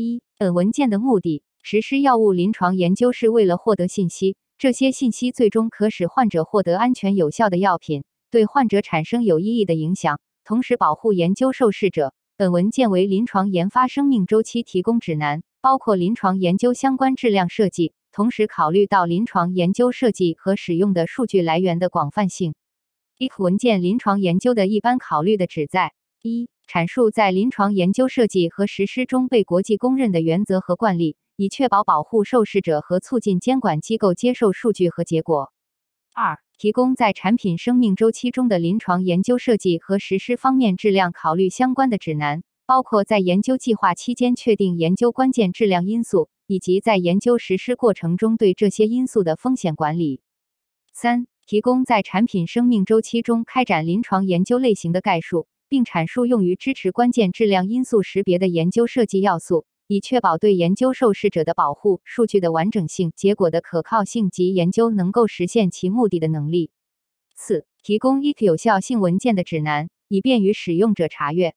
一、本文件的目的：实施药物临床研究是为了获得信息，这些信息最终可使患者获得安全有效的药品，对患者产生有意义的影响，同时保护研究受试者。本文件为临床研发生命周期提供指南，包括临床研究相关质量设计，同时考虑到临床研究设计和使用的数据来源的广泛性。一、文件临床研究的一般考虑的旨在：一、阐述在临床研究设计和实施中被国际公认的原则和惯例，以确保保护受试者和促进监管机构接受数据和结果。二、提供在产品生命周期中的临床研究设计和实施方面质量考虑相关的指南，包括在研究计划期间确定研究关键质量因素，以及在研究实施过程中对这些因素的风险管理。三、提供在产品生命周期中开展临床研究类型的概述。并阐述用于支持关键质量因素识别的研究设计要素，以确保对研究受试者的保护、数据的完整性、结果的可靠性及研究能够实现其目的的能力。四、提供一有效性文件的指南，以便于使用者查阅。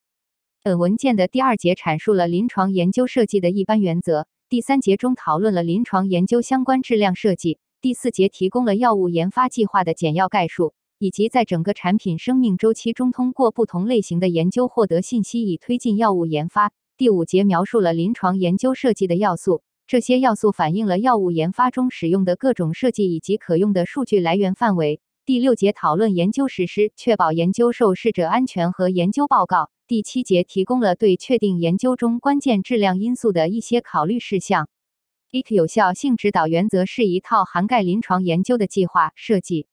本文件的第二节阐述了临床研究设计的一般原则，第三节中讨论了临床研究相关质量设计，第四节提供了药物研发计划的简要概述。以及在整个产品生命周期中，通过不同类型的研究获得信息，以推进药物研发。第五节描述了临床研究设计的要素，这些要素反映了药物研发中使用的各种设计以及可用的数据来源范围。第六节讨论研究实施，确保研究受试者安全和研究报告。第七节提供了对确定研究中关键质量因素的一些考虑事项。一有效性指导原则是一套涵盖临床研究的计划设计。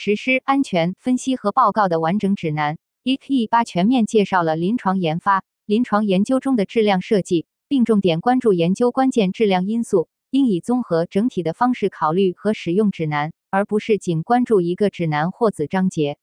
实施安全分析和报告的完整指南。E.P. 八全面介绍了临床研发、临床研究中的质量设计，并重点关注研究关键质量因素，应以综合整体的方式考虑和使用指南，而不是仅关注一个指南或子章节。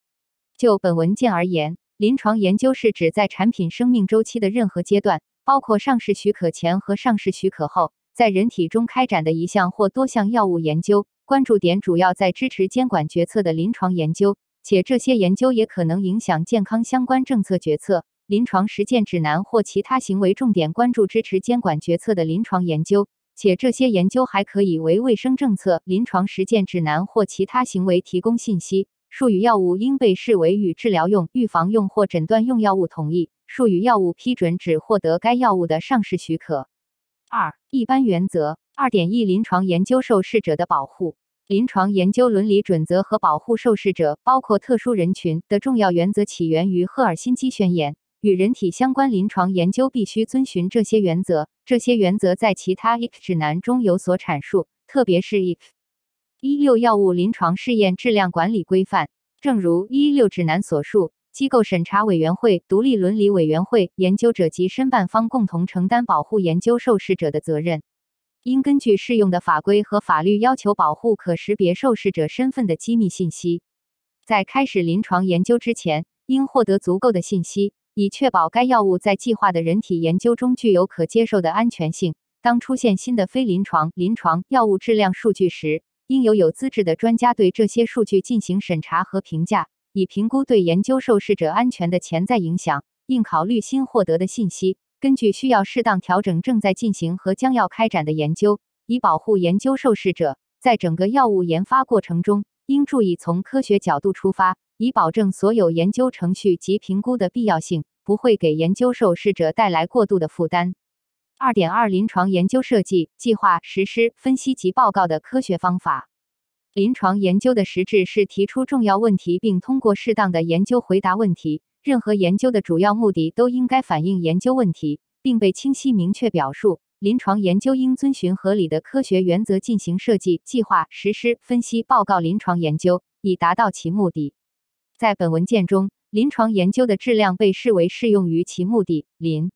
就本文件而言，临床研究是指在产品生命周期的任何阶段，包括上市许可前和上市许可后，在人体中开展的一项或多项药物研究。关注点主要在支持监管决策的临床研究，且这些研究也可能影响健康相关政策决策、临床实践指南或其他行为重点关注支持监管决策的临床研究，且这些研究还可以为卫生政策、临床实践指南或其他行为提供信息。术语药物应被视为与治疗用、预防用或诊断用药物同一。术语药物批准只获得该药物的上市许可。二、一般原则。二点一临床研究受试者的保护，临床研究伦理准则和保护受试者，包括特殊人群的重要原则起源于赫尔辛基宣言，与人体相关临床研究必须遵循这些原则。这些原则在其他 IC 指南中有所阐述，特别是 IF 一六药物临床试验质量管理规范。正如一六指南所述，机构审查委员会、独立伦理委员会、研究者及申办方共同承担保护研究受试者的责任。应根据适用的法规和法律要求保护可识别受试者身份的机密信息。在开始临床研究之前，应获得足够的信息，以确保该药物在计划的人体研究中具有可接受的安全性。当出现新的非临床临床药物质量数据时，应由有资质的专家对这些数据进行审查和评价，以评估对研究受试者安全的潜在影响。应考虑新获得的信息。根据需要适当调整正在进行和将要开展的研究，以保护研究受试者。在整个药物研发过程中，应注意从科学角度出发，以保证所有研究程序及评估的必要性，不会给研究受试者带来过度的负担。二点二临床研究设计、计划、实施、分析及报告的科学方法。临床研究的实质是提出重要问题，并通过适当的研究回答问题。任何研究的主要目的都应该反映研究问题，并被清晰明确表述。临床研究应遵循合理的科学原则进行设计、计划、实施、分析、报告临床研究，以达到其目的。在本文件中，临床研究的质量被视为适用于其目的。临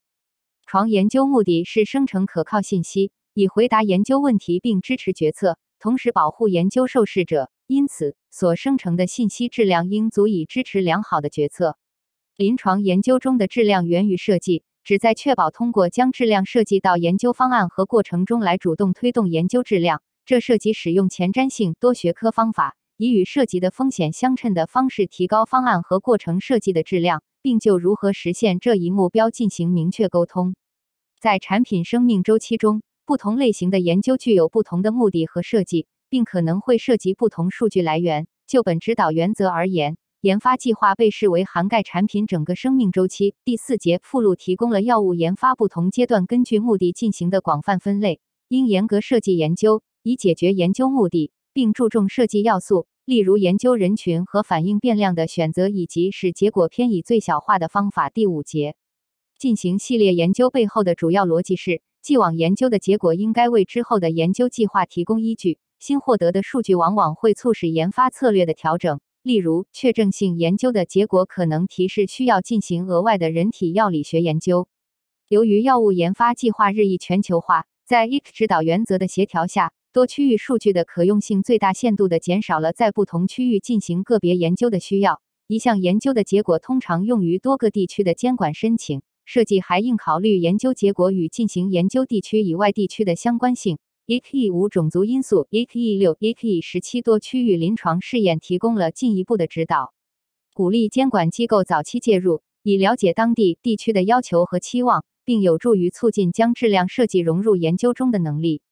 床研究目的是生成可靠信息，以回答研究问题并支持决策，同时保护研究受试者。因此，所生成的信息质量应足以支持良好的决策。临床研究中的质量源于设计，旨在确保通过将质量设计到研究方案和过程中来主动推动研究质量。这涉及使用前瞻性多学科方法，以与涉及的风险相称的方式提高方案和过程设计的质量，并就如何实现这一目标进行明确沟通。在产品生命周期中，不同类型的研究具有不同的目的和设计，并可能会涉及不同数据来源。就本指导原则而言，研发计划被视为涵盖产品整个生命周期。第四节附录提供了药物研发不同阶段根据目的进行的广泛分类，应严格设计研究，以解决研究目的，并注重设计要素，例如研究人群和反应变量的选择，以及使结果偏以最小化的方法。第五节进行系列研究背后的主要逻辑是。既往研究的结果应该为之后的研究计划提供依据。新获得的数据往往会促使研发策略的调整。例如，确证性研究的结果可能提示需要进行额外的人体药理学研究。由于药物研发计划日益全球化，在 IC 指导原则的协调下，多区域数据的可用性最大限度地减少了在不同区域进行个别研究的需要。一项研究的结果通常用于多个地区的监管申请。设计还应考虑研究结果与进行研究地区以外地区的相关性。EKE 五种族因素，EKE 六、EKE 十七多区域临床试验提供了进一步的指导，鼓励监管机构早期介入，以了解当地地区的要求和期望，并有助于促进将质量设计融入研究中的能力。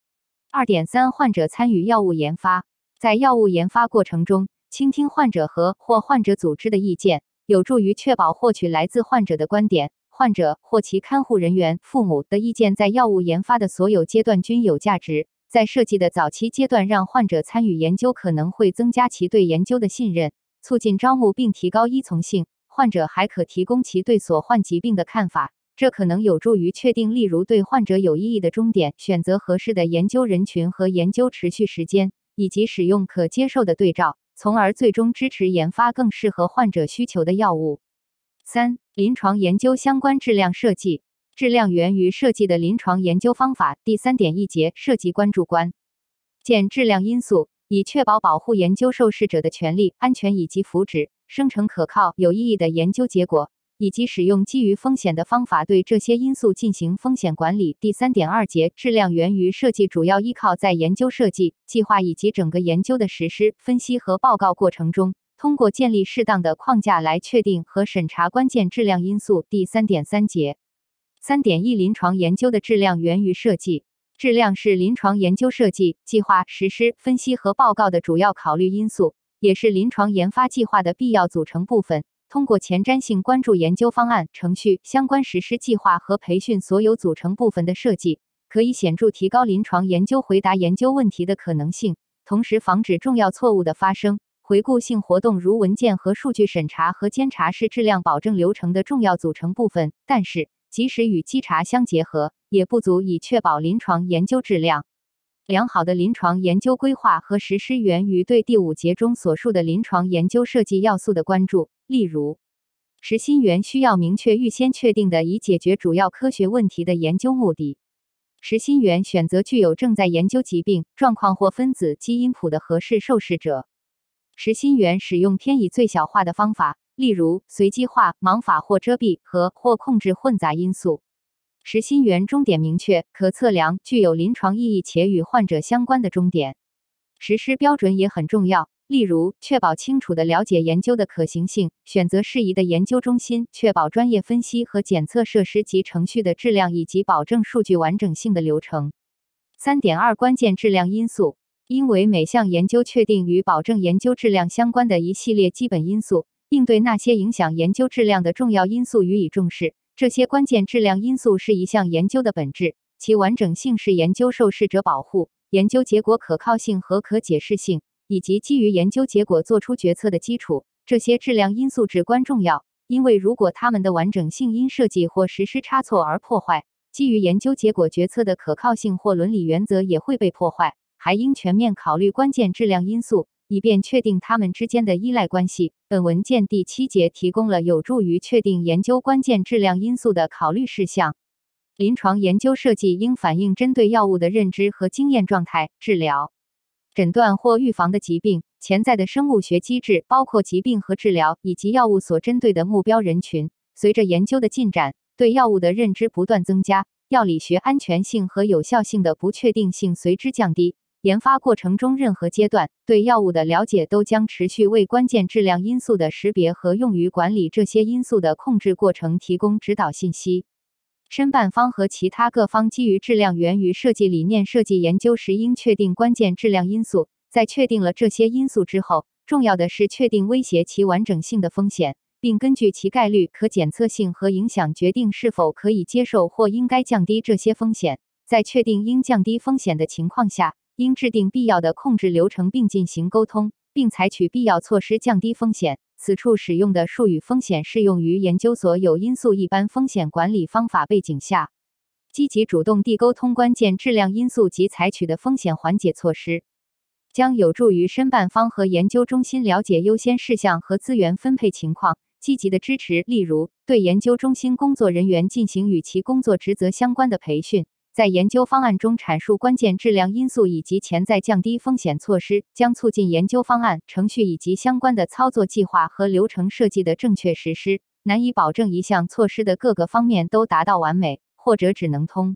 二点三，患者参与药物研发，在药物研发过程中，倾听患者和或患者组织的意见，有助于确保获取来自患者的观点。患者或其看护人员、父母的意见在药物研发的所有阶段均有价值。在设计的早期阶段，让患者参与研究可能会增加其对研究的信任，促进招募并提高依从性。患者还可提供其对所患疾病的看法，这可能有助于确定，例如对患者有意义的终点、选择合适的研究人群和研究持续时间，以及使用可接受的对照，从而最终支持研发更适合患者需求的药物。三、临床研究相关质量设计，质量源于设计的临床研究方法。第三点一节设计关注关键质量因素，以确保保护研究受试者的权利、安全以及福祉，生成可靠、有意义的研究结果，以及使用基于风险的方法对这些因素进行风险管理。第三点二节质量源于设计，主要依靠在研究设计计划以及整个研究的实施、分析和报告过程中。通过建立适当的框架来确定和审查关键质量因素。第三点三节，三点一临床研究的质量源于设计，质量是临床研究设计计划实施、分析和报告的主要考虑因素，也是临床研发计划的必要组成部分。通过前瞻性关注研究方案、程序、相关实施计划和培训所有组成部分的设计，可以显著提高临床研究回答研究问题的可能性，同时防止重要错误的发生。回顾性活动如文件和数据审查和监察是质量保证流程的重要组成部分，但是即使与稽查相结合，也不足以确保临床研究质量。良好的临床研究规划和实施源于对第五节中所述的临床研究设计要素的关注，例如，实心源需要明确预先确定的以解决主要科学问题的研究目的。实心源选择具有正在研究疾病状况或分子基因谱的合适受试者。实心圆使用偏以最小化的方法，例如随机化、盲法或遮蔽和或控制混杂因素。实心圆终点明确、可测量、具有临床意义且与患者相关的终点。实施标准也很重要，例如确保清楚的了解研究的可行性，选择适宜的研究中心，确保专业分析和检测设施及程序的质量，以及保证数据完整性的流程。三点二关键质量因素。因为每项研究确定与保证研究质量相关的一系列基本因素，应对那些影响研究质量的重要因素予以重视。这些关键质量因素是一项研究的本质，其完整性是研究受试者保护、研究结果可靠性和可解释性，以及基于研究结果做出决策的基础。这些质量因素至关重要，因为如果它们的完整性因设计或实施差错而破坏，基于研究结果决策的可靠性或伦理原则也会被破坏。还应全面考虑关键质量因素，以便确定它们之间的依赖关系。本文件第七节提供了有助于确定研究关键质量因素的考虑事项。临床研究设计应反映针对药物的认知和经验状态、治疗、诊断或预防的疾病、潜在的生物学机制，包括疾病和治疗以及药物所针对的目标人群。随着研究的进展，对药物的认知不断增加，药理学安全性和有效性的不确定性随之降低。研发过程中任何阶段对药物的了解都将持续为关键质量因素的识别和用于管理这些因素的控制过程提供指导信息。申办方和其他各方基于质量源于设计理念设计研究时，应确定关键质量因素。在确定了这些因素之后，重要的是确定威胁其完整性的风险，并根据其概率、可检测性和影响，决定是否可以接受或应该降低这些风险。在确定应降低风险的情况下，应制定必要的控制流程，并进行沟通，并采取必要措施降低风险。此处使用的术语“风险”适用于研究所有因素一般风险管理方法背景下，积极主动地沟通关键质量因素及采取的风险缓解措施，将有助于申办方和研究中心了解优先事项和资源分配情况，积极的支持，例如对研究中心工作人员进行与其工作职责相关的培训。在研究方案中阐述关键质量因素以及潜在降低风险措施，将促进研究方案、程序以及相关的操作计划和流程设计的正确实施。难以保证一项措施的各个方面都达到完美，或者只能通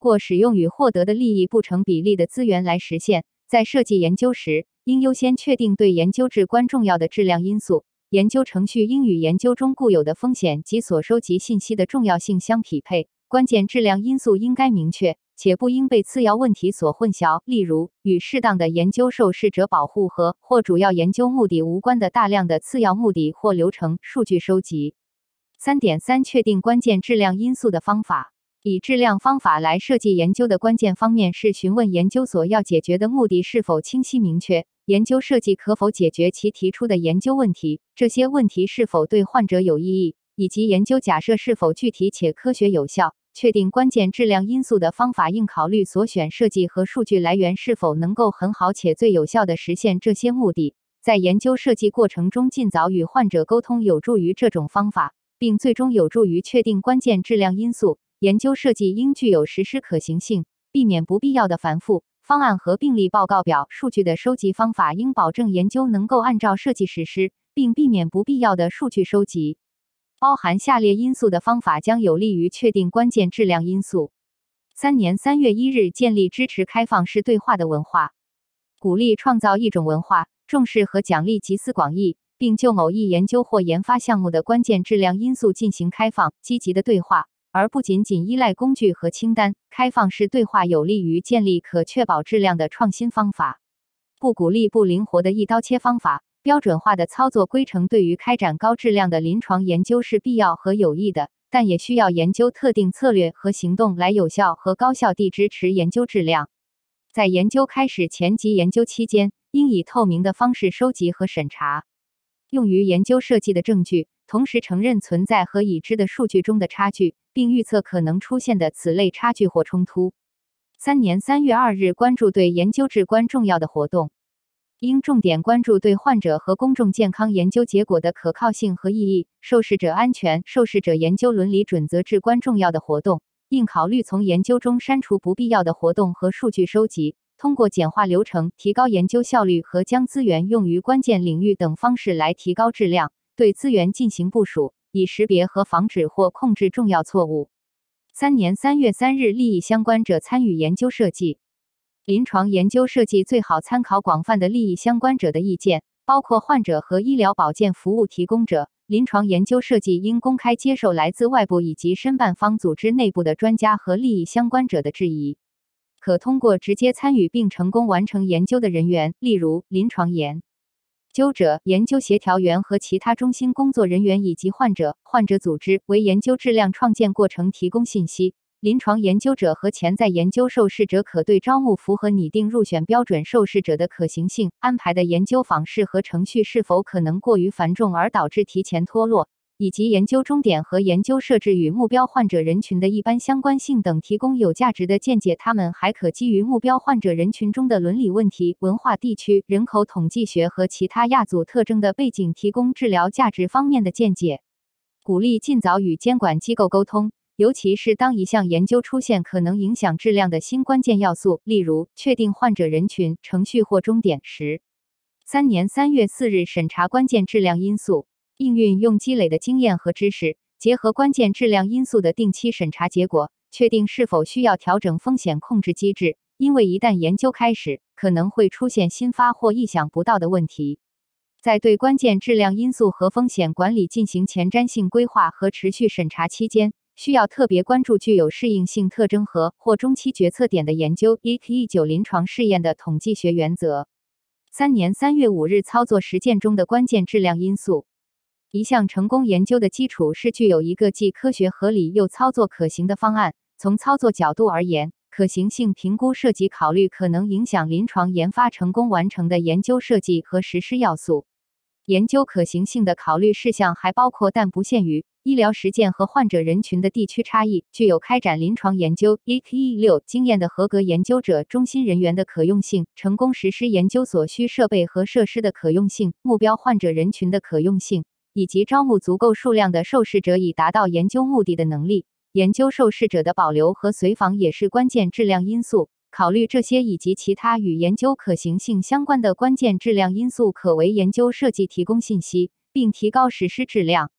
过使用与获得的利益不成比例的资源来实现。在设计研究时，应优先确定对研究至关重要的质量因素。研究程序应与研究中固有的风险及所收集信息的重要性相匹配。关键质量因素应该明确，且不应被次要问题所混淆。例如，与适当的研究受试者保护和或主要研究目的无关的大量的次要目的或流程数据收集。三点三，确定关键质量因素的方法。以质量方法来设计研究的关键方面是询问研究所要解决的目的是否清晰明确，研究设计可否解决其提出的研究问题，这些问题是否对患者有意义，以及研究假设是否具体且科学有效。确定关键质量因素的方法应考虑所选设计和数据来源是否能够很好且最有效地实现这些目的。在研究设计过程中，尽早与患者沟通有助于这种方法，并最终有助于确定关键质量因素。研究设计应具有实施可行性，避免不必要的繁复。方案和病例报告表数据的收集方法应保证研究能够按照设计实施，并避免不必要的数据收集。包含下列因素的方法将有利于确定关键质量因素。三年三月一日，建立支持开放式对话的文化，鼓励创造一种文化，重视和奖励集思广益，并就某一研究或研发项目的关键质量因素进行开放、积极的对话，而不仅仅依赖工具和清单。开放式对话有利于建立可确保质量的创新方法，不鼓励不灵活的一刀切方法。标准化的操作规程对于开展高质量的临床研究是必要和有益的，但也需要研究特定策略和行动来有效和高效地支持研究质量。在研究开始前及研究期间，应以透明的方式收集和审查用于研究设计的证据，同时承认存在和已知的数据中的差距，并预测可能出现的此类差距或冲突。三年三月二日，关注对研究至关重要的活动。应重点关注对患者和公众健康研究结果的可靠性和意义，受试者安全、受试者研究伦理准则至关重要的活动。应考虑从研究中删除不必要的活动和数据收集，通过简化流程、提高研究效率和将资源用于关键领域等方式来提高质量。对资源进行部署，以识别和防止或控制重要错误。三年三月三日，利益相关者参与研究设计。临床研究设计最好参考广泛的利益相关者的意见，包括患者和医疗保健服务提供者。临床研究设计应公开接受来自外部以及申办方组织内部的专家和利益相关者的质疑。可通过直接参与并成功完成研究的人员，例如临床研究者、研究协调员和其他中心工作人员，以及患者、患者组织，为研究质量创建过程提供信息。临床研究者和潜在研究受试者可对招募符合拟定入选标准受试者的可行性、安排的研究访视和程序是否可能过于繁重而导致提前脱落，以及研究终点和研究设置与目标患者人群的一般相关性等提供有价值的见解。他们还可基于目标患者人群中的伦理问题、文化、地区、人口统计学和其他亚组特征的背景提供治疗价值方面的见解。鼓励尽早与监管机构沟通。尤其是当一项研究出现可能影响质量的新关键要素，例如确定患者人群、程序或终点时。三年三月四日，审查关键质量因素，应运用积累的经验和知识，结合关键质量因素的定期审查结果，确定是否需要调整风险控制机制。因为一旦研究开始，可能会出现新发或意想不到的问题。在对关键质量因素和风险管理进行前瞻性规划和持续审查期间。需要特别关注具有适应性特征和或中期决策点的研究 （EK 九临床试验的统计学原则）。三年三月五日操作实践中的关键质量因素。一项成功研究的基础是具有一个既科学合理又操作可行的方案。从操作角度而言，可行性评估涉及考虑可能影响临床研发成功完成的研究设计和实施要素。研究可行性的考虑事项还包括，但不限于医疗实践和患者人群的地区差异，具有开展临床研究 （EKE 六）经验的合格研究者中心人员的可用性，成功实施研究所需设备和设施的可用性，目标患者人群的可用性，以及招募足够数量的受试者以达到研究目的的能力。研究受试者的保留和随访也是关键质量因素。考虑这些以及其他与研究可行性相关的关键质量因素，可为研究设计提供信息，并提高实施质量。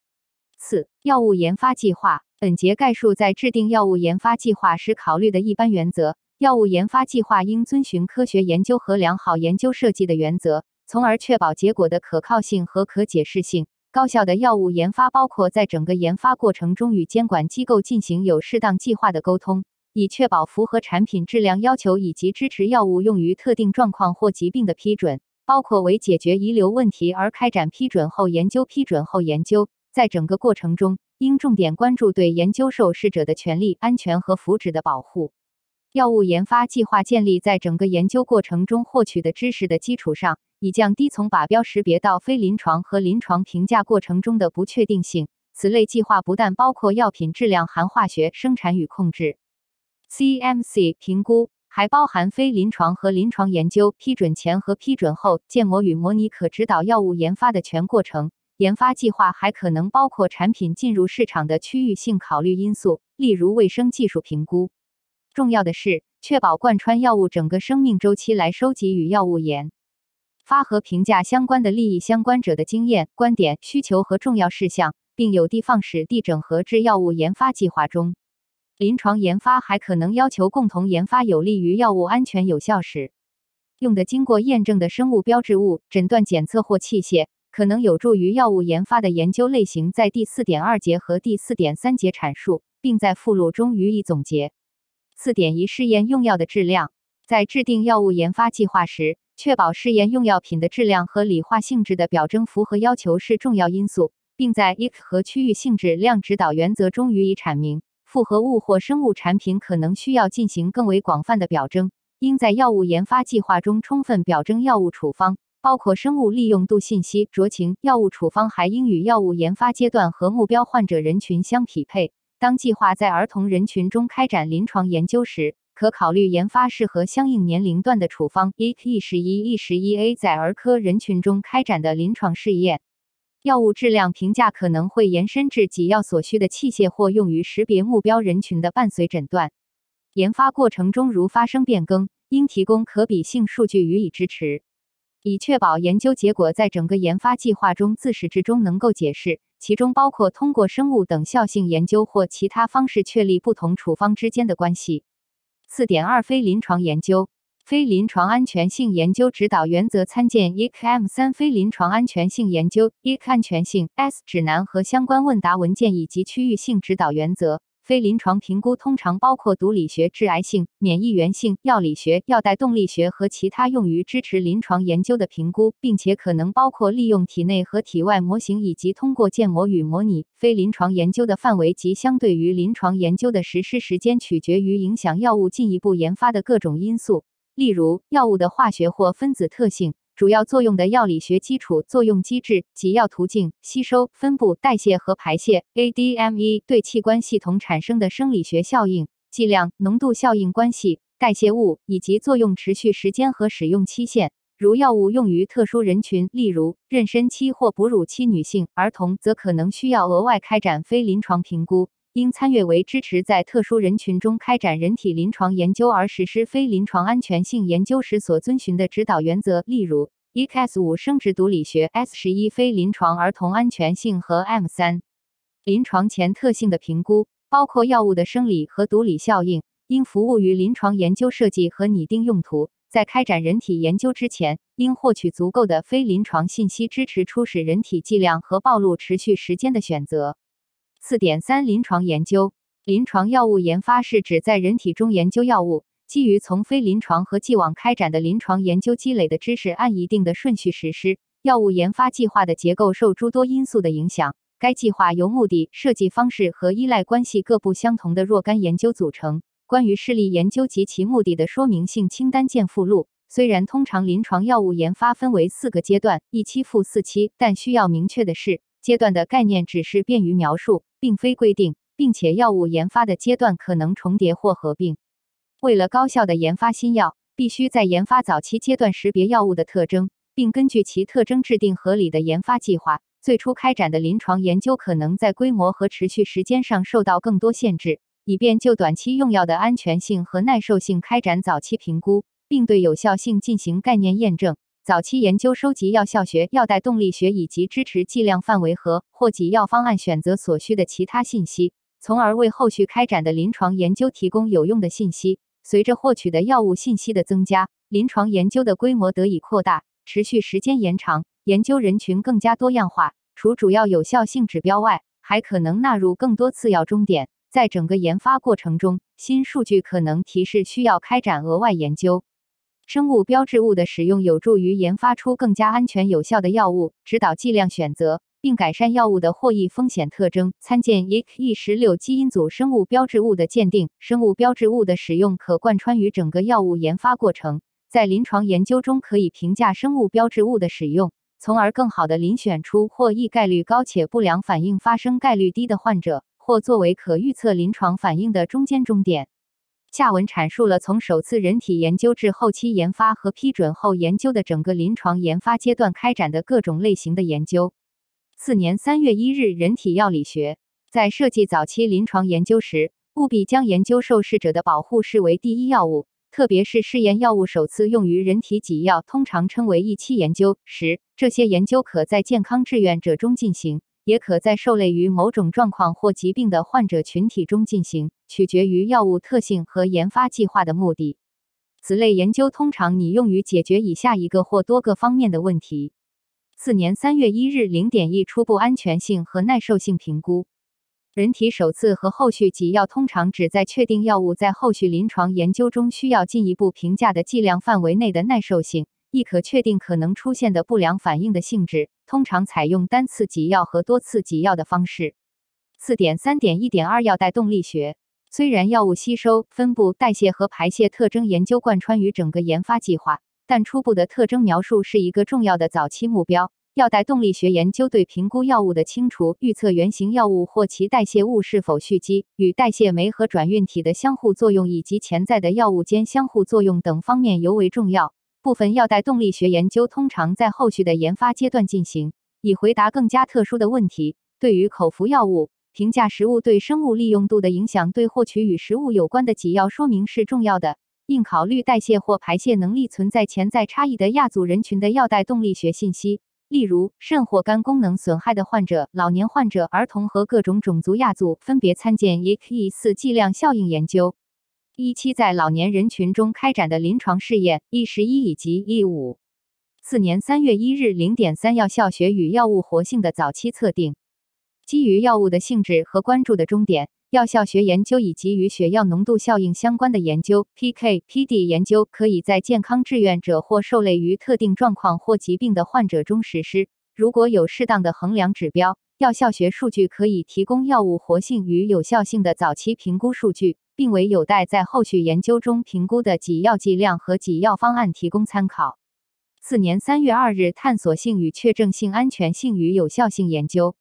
四、药物研发计划。本节概述在制定药物研发计划时考虑的一般原则。药物研发计划应遵循科学研究和良好研究设计的原则，从而确保结果的可靠性和可解释性。高效的药物研发包括在整个研发过程中与监管机构进行有适当计划的沟通。以确保符合产品质量要求以及支持药物用于特定状况或疾病的批准，包括为解决遗留问题而开展批准后研究。批准后研究在整个过程中应重点关注对研究受试者的权利、安全和福祉的保护。药物研发计划建立在整个研究过程中获取的知识的基础上，以降低从靶标识别到非临床和临床评价过程中的不确定性。此类计划不但包括药品质量含化学生产与控制。CMC 评估还包含非临床和临床研究批准前和批准后建模与模拟，可指导药物研发的全过程。研发计划还可能包括产品进入市场的区域性考虑因素，例如卫生技术评估。重要的是，确保贯穿药物整个生命周期来收集与药物研发和评价相关的利益相关者的经验、观点、需求和重要事项，并有的放矢地整合至药物研发计划中。临床研发还可能要求共同研发有利于药物安全有效使用的经过验证的生物标志物、诊断检测或器械，可能有助于药物研发的研究类型。在第四点二节和第四点三节阐述，并在附录中予以总结。四点一试验用药的质量，在制定药物研发计划时，确保试验用药品的质量和理化性质的表征符合要求是重要因素，并在 IC 和区域性质量指导原则中予以阐明。复合物或生物产品可能需要进行更为广泛的表征，应在药物研发计划中充分表征药物处方，包括生物利用度信息。酌情，药物处方还应与药物研发阶段和目标患者人群相匹配。当计划在儿童人群中开展临床研究时，可考虑研发适合相应年龄段的处方。E E 十一 E 十一 A 在儿科人群中开展的临床试验。药物质量评价可能会延伸至给药所需的器械或用于识别目标人群的伴随诊断。研发过程中如发生变更，应提供可比性数据予以支持，以确保研究结果在整个研发计划中自始至终能够解释，其中包括通过生物等效性研究或其他方式确立不同处方之间的关系。四点二非临床研究。非临床安全性研究指导原则参见 ECM 三非临床安全性研究 EC 安全性 S 指南和相关问答文件以及区域性指导原则。非临床评估通常包括毒理学、致癌性、免疫原性、药理学、药代动力学和其他用于支持临床研究的评估，并且可能包括利用体内和体外模型以及通过建模与模拟。非临床研究的范围及相对于临床研究的实施时间取决于影响药物进一步研发的各种因素。例如，药物的化学或分子特性、主要作用的药理学基础、作用机制、及药途径、吸收、分布、代谢和排泄、ADME 对器官系统产生的生理学效应、剂量、浓度效应关系、代谢物以及作用持续时间和使用期限。如药物用于特殊人群，例如妊娠期或哺乳期女性、儿童，则可能需要额外开展非临床评估。应参阅为支持在特殊人群中开展人体临床研究而实施非临床安全性研究时所遵循的指导原则，例如 ECS 五生殖毒理学、S 十一非临床儿童安全性和 M 三临床前特性的评估，包括药物的生理和毒理效应，应服务于临床研究设计和拟定用途。在开展人体研究之前，应获取足够的非临床信息，支持初始人体剂量和暴露持续时间的选择。四点三临床研究临床药物研发是指在人体中研究药物，基于从非临床和既往开展的临床研究积累的知识，按一定的顺序实施。药物研发计划的结构受诸多因素的影响，该计划由目的、设计方式和依赖关系各不相同的若干研究组成。关于示例研究及其目的的说明性清单见附录。虽然通常临床药物研发分为四个阶段，一期复四期，但需要明确的是，阶段的概念只是便于描述，并非规定。并且药物研发的阶段可能重叠或合并。为了高效的研发新药，必须在研发早期阶段识别药物的特征，并根据其特征制定合理的研发计划。最初开展的临床研究可能在规模和持续时间上受到更多限制，以便就短期用药的安全性和耐受性开展早期评估，并对有效性进行概念验证。早期研究收集药效学、药代动力学以及支持剂量范围和或给药方案选择所需的其他信息。从而为后续开展的临床研究提供有用的信息。随着获取的药物信息的增加，临床研究的规模得以扩大，持续时间延长，研究人群更加多样化。除主要有效性指标外，还可能纳入更多次要终点。在整个研发过程中，新数据可能提示需要开展额外研究。生物标志物的使用有助于研发出更加安全有效的药物，指导剂量选择。并改善药物的获益风险特征。参见 EC 十六基因组生物标志物的鉴定。生物标志物的使用可贯穿于整个药物研发过程，在临床研究中可以评价生物标志物的使用，从而更好地遴选出获益概率高且不良反应发生概率低的患者，或作为可预测临床反应的中间终点。下文阐述了从首次人体研究至后期研发和批准后研究的整个临床研发阶段开展的各种类型的研究。次年三月一日，人体药理学在设计早期临床研究时，务必将研究受试者的保护视为第一要务。特别是试验药物首次用于人体给药，通常称为一期研究时，这些研究可在健康志愿者中进行，也可在受累于某种状况或疾病的患者群体中进行，取决于药物特性和研发计划的目的。此类研究通常拟用于解决以下一个或多个方面的问题。次年三月一日零点一初步安全性和耐受性评估。人体首次和后续给药通常旨在确定药物在后续临床研究中需要进一步评价的剂量范围内的耐受性，亦可确定可能出现的不良反应的性质。通常采用单次给药和多次给药的方式。四点三点一点二药代动力学。虽然药物吸收、分布、代谢和排泄特征研究贯穿于整个研发计划。但初步的特征描述是一个重要的早期目标。药代动力学研究对评估药物的清除、预测原型药物或其代谢物是否蓄积、与代谢酶和转运体的相互作用以及潜在的药物间相互作用等方面尤为重要。部分药代动力学研究通常在后续的研发阶段进行，以回答更加特殊的问题。对于口服药物，评价食物对生物利用度的影响对获取与食物有关的给药说明是重要的。应考虑代谢或排泄能力存在潜在差异的亚组人群的药代动力学信息，例如肾或肝功能损害的患者、老年患者、儿童和各种种族亚组。分别参见 e k 四剂量效应研究。一期在老年人群中开展的临床试验。E 十一以及 E 五。次年三月一日零点三药效学与药物活性的早期测定。基于药物的性质和关注的终点。药效学研究以及与血药浓度效应相关的研究 （PK/PD 研究）可以在健康志愿者或受累于特定状况或疾病的患者中实施。如果有适当的衡量指标，药效学数据可以提供药物活性与有效性的早期评估数据，并为有待在后续研究中评估的给药剂量和给药方案提供参考。次年三月二日，探索性与确证性安全性与有效性研究。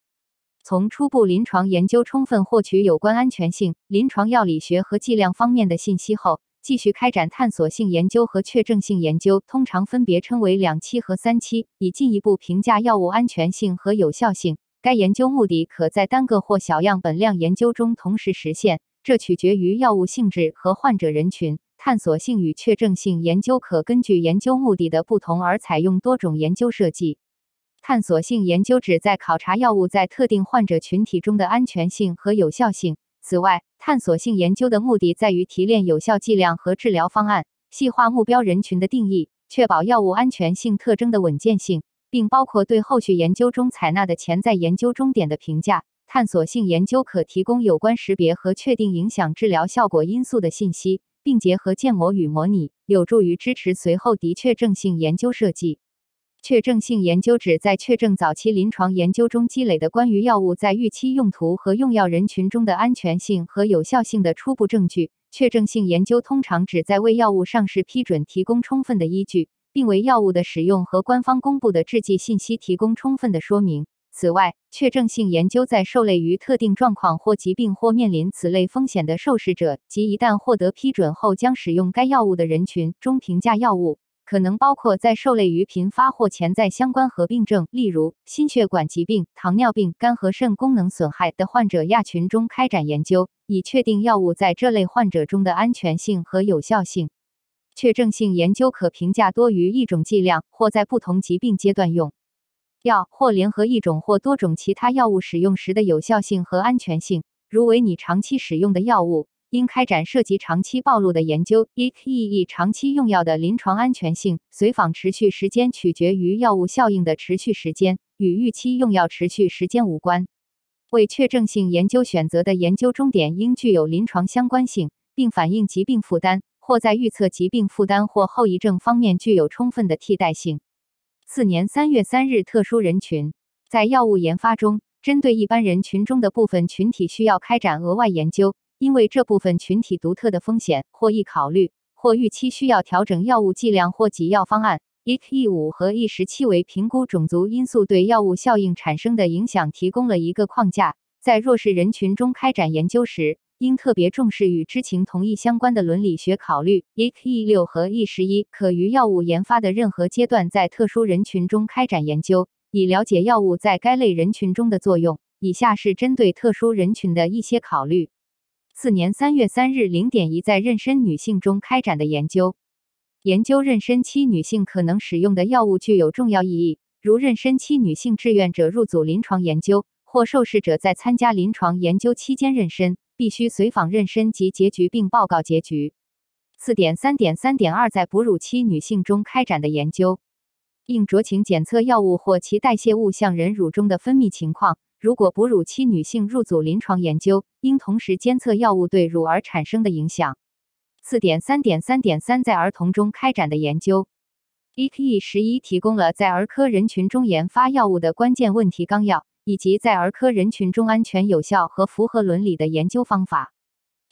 从初步临床研究充分获取有关安全性、临床药理学和剂量方面的信息后，继续开展探索性研究和确证性研究，通常分别称为两期和三期，以进一步评价药物安全性和有效性。该研究目的可在单个或小样本量研究中同时实现，这取决于药物性质和患者人群。探索性与确证性研究可根据研究目的的不同而采用多种研究设计。探索性研究旨在考察药物在特定患者群体中的安全性和有效性。此外，探索性研究的目的在于提炼有效剂量和治疗方案，细化目标人群的定义，确保药物安全性特征的稳健性，并包括对后续研究中采纳的潜在研究终点的评价。探索性研究可提供有关识别和确定影响治疗效果因素的信息，并结合建模与模拟，有助于支持随后的确证性研究设计。确证性研究指在确证早期临床研究中积累的关于药物在预期用途和用药人群中的安全性和有效性的初步证据。确证性研究通常旨在为药物上市批准提供充分的依据，并为药物的使用和官方公布的制剂信息提供充分的说明。此外，确证性研究在受累于特定状况或疾病或面临此类风险的受试者及一旦获得批准后将使用该药物的人群中评价药物。可能包括在受累于频发或潜在相关合并症，例如心血管疾病、糖尿病、肝和肾功能损害的患者亚群中开展研究，以确定药物在这类患者中的安全性和有效性。确证性研究可评价多于一种剂量或在不同疾病阶段用药或联合一种或多种其他药物使用时的有效性和安全性，如为你长期使用的药物。应开展涉及长期暴露的研究。E.E.E. 长期用药的临床安全性随访持续时间取决于药物效应的持续时间，与预期用药持续时间无关。为确证性研究选择的研究终点应具有临床相关性，并反映疾病负担，或在预测疾病负担或后遗症方面具有充分的替代性。次年三月三日，特殊人群在药物研发中，针对一般人群中的部分群体需要开展额外研究。因为这部分群体独特的风险或易考虑或预期需要调整药物剂量或给药方案。E.E. 五和 E. 十七为评估种族因素对药物效应产生的影响提供了一个框架。在弱势人群中开展研究时，应特别重视与知情同意相关的伦理学考虑。E.E. 六和 E. 十一可于药物研发的任何阶段在特殊人群中开展研究，以了解药物在该类人群中的作用。以下是针对特殊人群的一些考虑。四年三月三日零点一，在妊娠女性中开展的研究，研究妊娠期女性可能使用的药物具有重要意义，如妊娠期女性志愿者入组临床研究，或受试者在参加临床研究期间妊娠，必须随访妊娠及结局并报告结局。四点三点三点二，在哺乳期女性中开展的研究，应酌情检测药物或其代谢物向人乳中的分泌情况。如果哺乳期女性入组临床研究，应同时监测药物对乳儿产生的影响。四点三点三点三，在儿童中开展的研究，E.P. 十一提供了在儿科人群中研发药物的关键问题纲要，以及在儿科人群中安全有效和符合伦理的研究方法。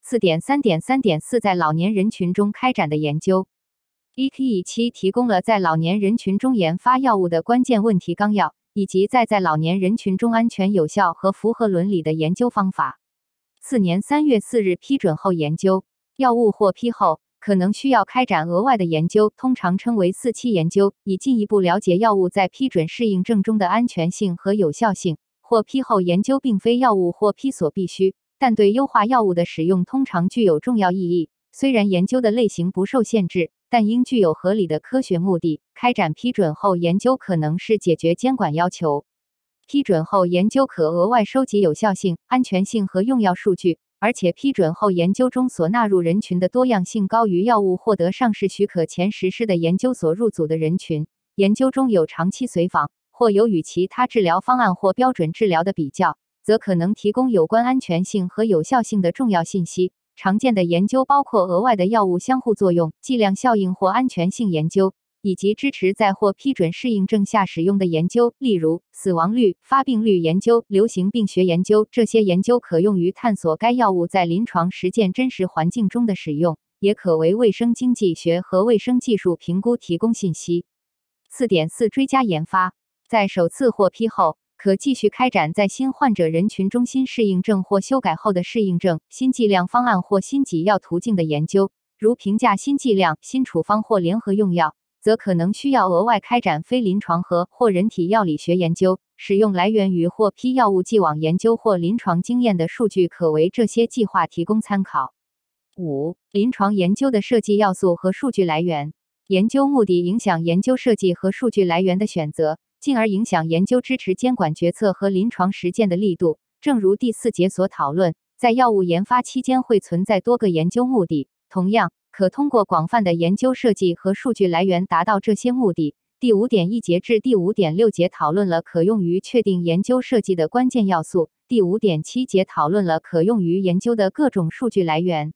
四点三点三点四，在老年人群中开展的研究，E.P. 七提供了在老年人群中研发药物的关键问题纲要。以及在在老年人群中安全有效和符合伦理的研究方法。次年三月四日批准后研究药物获批后，可能需要开展额外的研究，通常称为四期研究，以进一步了解药物在批准适应症中的安全性和有效性。获批后研究并非药物获批所必须，但对优化药物的使用通常具有重要意义。虽然研究的类型不受限制。但应具有合理的科学目的。开展批准后研究可能是解决监管要求。批准后研究可额外收集有效性、安全性和用药数据，而且批准后研究中所纳入人群的多样性高于药物获得上市许可前实施的研究所入组的人群。研究中有长期随访或有与其他治疗方案或标准治疗的比较，则可能提供有关安全性和有效性的重要信息。常见的研究包括额外的药物相互作用、剂量效应或安全性研究，以及支持在获批准适应症下使用的研究，例如死亡率、发病率研究、流行病学研究。这些研究可用于探索该药物在临床实践真实环境中的使用，也可为卫生经济学和卫生技术评估提供信息。四点四追加研发，在首次获批后。可继续开展在新患者人群中心适应症或修改后的适应症、新剂量方案或新给药途径的研究，如评价新剂量、新处方或联合用药，则可能需要额外开展非临床和或人体药理学研究。使用来源于获批药物既往研究或临床经验的数据，可为这些计划提供参考。五、临床研究的设计要素和数据来源，研究目的影响研究设计和数据来源的选择。进而影响研究支持监管决策和临床实践的力度。正如第四节所讨论，在药物研发期间会存在多个研究目的，同样可通过广泛的研究设计和数据来源达到这些目的。第五点一节至第五点六节讨论了可用于确定研究设计的关键要素。第五点七节讨论了可用于研究的各种数据来源。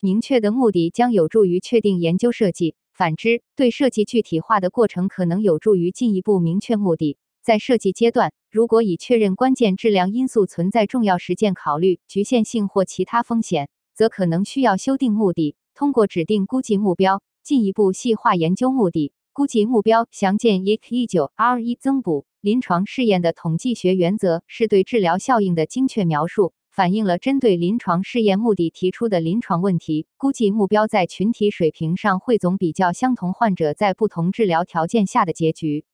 明确的目的将有助于确定研究设计，反之，对设计具体化的过程可能有助于进一步明确目的。在设计阶段，如果已确认关键质量因素存在重要实践考虑、局限性或其他风险，则可能需要修订目的，通过指定估计目标，进一步细化研究目的。估计目标详见 e k 一九 R 一增补。临床试验的统计学原则是对治疗效应的精确描述，反映了针对临床试验目的提出的临床问题。估计目标在群体水平上汇总比较相同患者在不同治疗条件下的结局。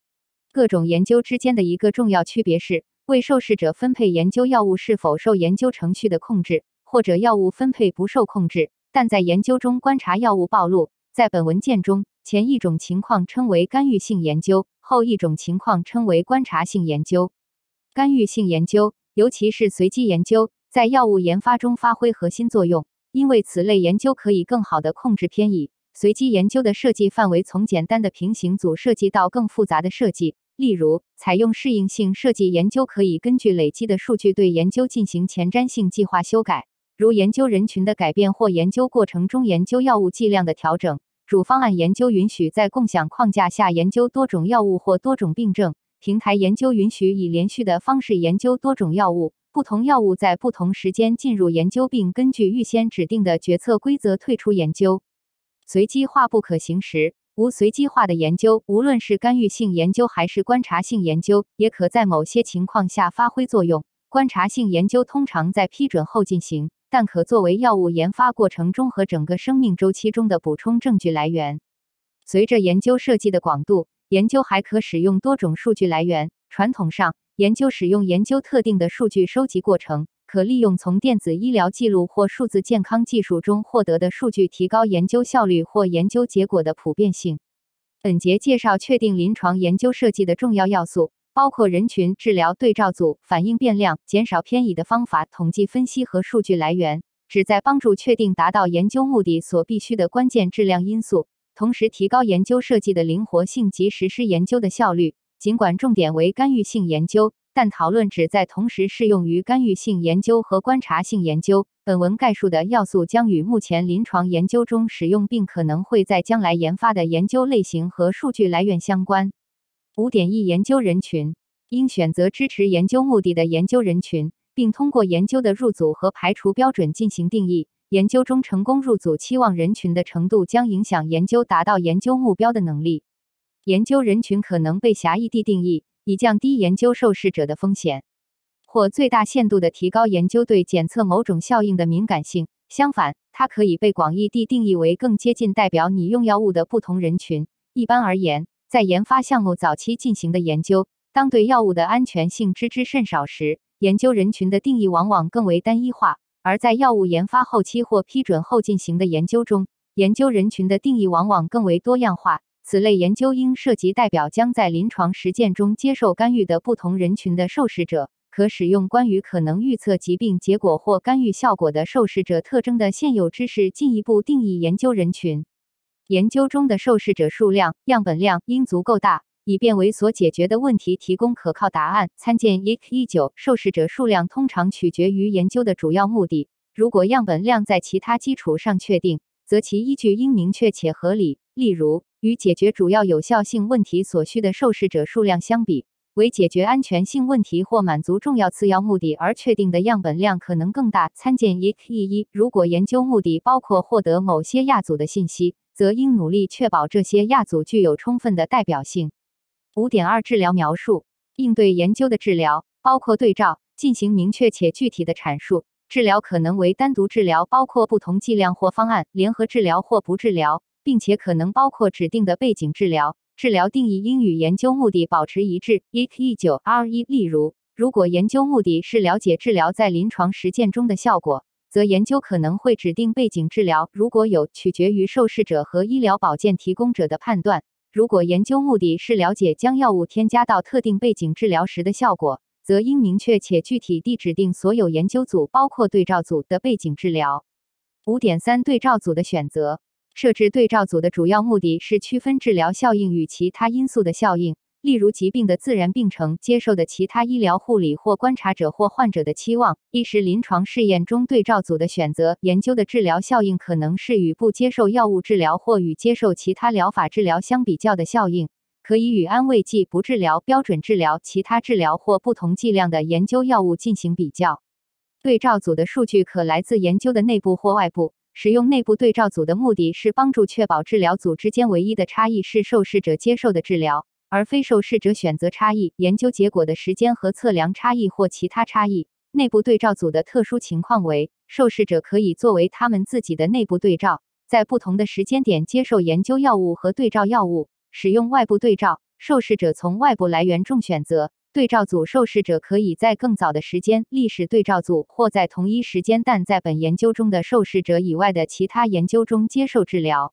各种研究之间的一个重要区别是，为受试者分配研究药物是否受研究程序的控制，或者药物分配不受控制，但在研究中观察药物暴露。在本文件中，前一种情况称为干预性研究，后一种情况称为观察性研究。干预性研究，尤其是随机研究，在药物研发中发挥核心作用，因为此类研究可以更好地控制偏移。随机研究的设计范围从简单的平行组设计到更复杂的设计，例如，采用适应性设计研究可以根据累积的数据对研究进行前瞻性计划修改。如研究人群的改变或研究过程中研究药物剂量的调整，主方案研究允许在共享框架下研究多种药物或多种病症，平台研究允许以连续的方式研究多种药物，不同药物在不同时间进入研究，并根据预先指定的决策规则退出研究。随机化不可行时，无随机化的研究，无论是干预性研究还是观察性研究，也可在某些情况下发挥作用。观察性研究通常在批准后进行。但可作为药物研发过程中和整个生命周期中的补充证据来源。随着研究设计的广度，研究还可使用多种数据来源。传统上，研究使用研究特定的数据收集过程，可利用从电子医疗记录或数字健康技术中获得的数据提高研究效率或研究结果的普遍性。本节介绍确定临床研究设计的重要要素。包括人群、治疗对照组、反应变量、减少偏移的方法、统计分析和数据来源，旨在帮助确定达到研究目的所必须的关键质量因素，同时提高研究设计的灵活性及实施研究的效率。尽管重点为干预性研究，但讨论旨在同时适用于干预性研究和观察性研究。本文概述的要素将与目前临床研究中使用并可能会在将来研发的研究类型和数据来源相关。五点一研究人群应选择支持研究目的的研究人群，并通过研究的入组和排除标准进行定义。研究中成功入组期望人群的程度将影响研究达到研究目标的能力。研究人群可能被狭义地定义，以降低研究受试者的风险，或最大限度地提高研究对检测某种效应的敏感性。相反，它可以被广义地定义为更接近代表你用药物的不同人群。一般而言。在研发项目早期进行的研究，当对药物的安全性知之甚少时，研究人群的定义往往更为单一化；而在药物研发后期或批准后进行的研究中，研究人群的定义往往更为多样化。此类研究应涉及代表将在临床实践中接受干预的不同人群的受试者，可使用关于可能预测疾病结果或干预效果的受试者特征的现有知识，进一步定义研究人群。研究中的受试者数量、样本量应足够大，以便为所解决的问题提供可靠答案。参见 EC 一九。受试者数量通常取决于研究的主要目的。如果样本量在其他基础上确定，则其依据应明确且合理。例如，与解决主要有效性问题所需的受试者数量相比，为解决安全性问题或满足重要次要目的而确定的样本量可能更大。参见 EC 一。如果研究目的包括获得某些亚组的信息，则应努力确保这些亚组具有充分的代表性。五点二治疗描述应对研究的治疗包括对照，进行明确且具体的阐述。治疗可能为单独治疗，包括不同剂量或方案；联合治疗或不治疗，并且可能包括指定的背景治疗。治疗定义应与研究目的保持一致。E K 九 R 一，例如，如果研究目的是了解治疗在临床实践中的效果。则研究可能会指定背景治疗，如果有，取决于受试者和医疗保健提供者的判断。如果研究目的是了解将药物添加到特定背景治疗时的效果，则应明确且具体地指定所有研究组，包括对照组的背景治疗。五点三对照组的选择，设置对照组的主要目的是区分治疗效应与其他因素的效应，例如疾病的自然病程、接受的其他医疗护理或观察者或患者的期望。一是临床试验中对照组的选择，研究的治疗效应可能是与不接受药物治疗或与接受其他疗法治疗相比较的效应，可以与安慰剂、不治疗、标准治疗、其他治疗或不同剂量的研究药物进行比较。对照组的数据可来自研究的内部或外部。使用内部对照组的目的是帮助确保治疗组之间唯一的差异是受试者接受的治疗，而非受试者选择差异、研究结果的时间和测量差异或其他差异。内部对照组的特殊情况为，受试者可以作为他们自己的内部对照，在不同的时间点接受研究药物和对照药物。使用外部对照，受试者从外部来源中选择。对照组受试者可以在更早的时间历史对照组，或在同一时间但在本研究中的受试者以外的其他研究中接受治疗。